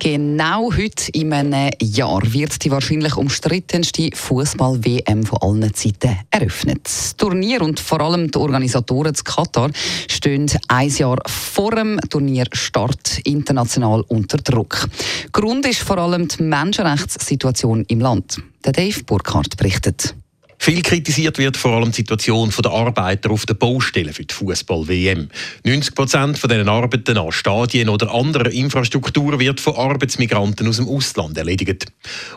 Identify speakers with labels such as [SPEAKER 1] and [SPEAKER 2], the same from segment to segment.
[SPEAKER 1] Genau heute in einem Jahr wird die wahrscheinlich umstrittenste Fußball-WM von allen Zeiten eröffnet. Das Turnier und vor allem die Organisatoren zu Katar stehen ein Jahr vor dem Turnierstart international unter Druck. Grund ist vor allem die Menschenrechtssituation im Land. Der Dave Burkhardt berichtet.
[SPEAKER 2] Viel kritisiert wird vor allem die Situation der Arbeiter auf den Baustellen für die Fußball-WM. 90 Prozent von diesen Arbeiten an Stadien oder anderer Infrastruktur wird von Arbeitsmigranten aus dem Ausland erledigt.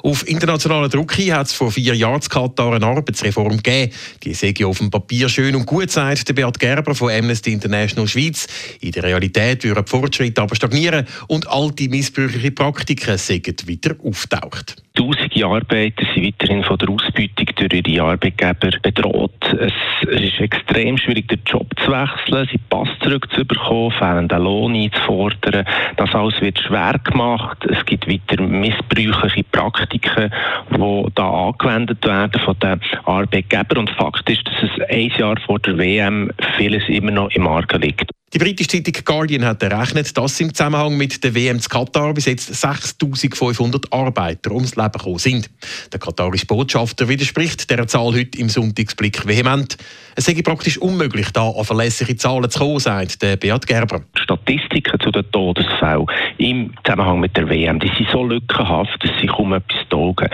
[SPEAKER 2] Auf internationalen Druck hin hat es vor vier Jahren in Katar eine Arbeitsreform gegeben. Die sehe auf dem Papier schön und gut, sagt der Beat Gerber von Amnesty International Schweiz. In der Realität würden Fortschritte aber stagnieren und alte missbräuchliche Praktiken sind wieder auftaucht.
[SPEAKER 3] Tausende Arbeiter sind weiterhin von der Ausbeutung durch ihre Arbeitgeber bedroht. Es ist extrem schwierig, den Job zu wechseln, sie Pass zurückzubekommen, fehlenden Lohn einzufordern. Das alles wird schwer gemacht. Es gibt weiter missbräuchliche Praktiken, die da angewendet werden von den Arbeitgebern. Und Fakt ist, dass es ein Jahr vor der WM vieles immer noch im Argen liegt.
[SPEAKER 2] Die britische Zeitung Guardian hat errechnet, dass im Zusammenhang mit der WM zu Katar bis jetzt 6500 Arbeiter ums Leben gekommen sind. Der katarische Botschafter widerspricht dieser Zahl heute im Sonntagsblick vehement. Es sei praktisch unmöglich, da an verlässliche Zahlen zu kommen, sagt der Beat Gerber.
[SPEAKER 3] Statistiken zu den Todesfällen im Zusammenhang mit der WM, die sind so lückenhaft, dass sie kaum etwas taugen.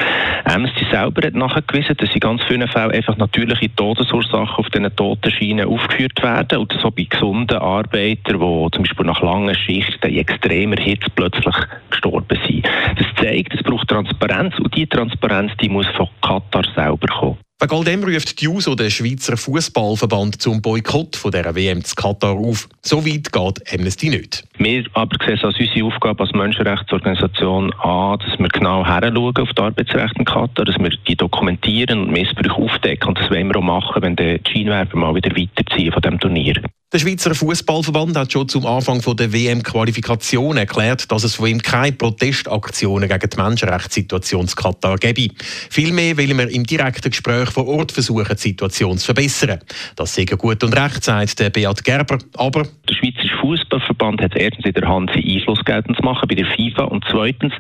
[SPEAKER 3] Amnesty selber hat nachgewiesen, dass in ganz vielen Fällen einfach natürliche Todesursachen auf diesen Totenschienen aufgeführt werden und so bei gesunden die zum Beispiel nach langen Schichten in extremer Hitze plötzlich gestorben sind. Das zeigt, es braucht Transparenz und die Transparenz die muss von Katar selber kommen.
[SPEAKER 2] Wegen all dem ruft die JUSO den Schweizer Fußballverband zum Boykott von dieser WM zu Katar auf. So weit geht Amnesty nicht.
[SPEAKER 3] Wir aber sehen es als unsere Aufgabe als Menschenrechtsorganisation an, dass wir genau heranschauen auf die Arbeitsrechte in Katar, dass wir die dokumentieren und Missbrüche aufdecken. Und das wollen wir auch machen, wenn die Scheinwerfer mal wieder weiterziehen von diesem Turnier.
[SPEAKER 2] Der Schweizer Fußballverband hat schon zum Anfang der WM-Qualifikation erklärt, dass es von ihm keine Protestaktionen gegen die Menschenrechtssituation in Katar gebe. Vielmehr will man im direkten Gespräch vor Ort versuchen, die Situation zu verbessern. Das sei gut und recht, sagt der Beat Gerber. Aber
[SPEAKER 3] der Schweizer Fußballverband hat erstens in der Hand, seinen Einfluss geltend zu machen bei der FIFA und zweitens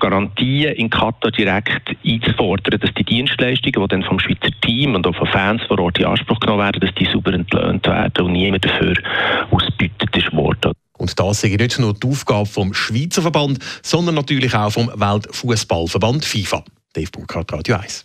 [SPEAKER 3] Garantien in Katar direkt einzufordern, dass die Dienstleistungen, die dann vom Schweizer Team und auch von Fans vor Ort in Anspruch genommen werden, dass die sauber entlöhnt werden und niemand dafür ausbeutet ist worden.
[SPEAKER 2] Und das ist nicht nur die Aufgabe vom Schweizer Verband, sondern natürlich auch vom Weltfußballverband FIFA. Dave Burkhardt, Radio 1.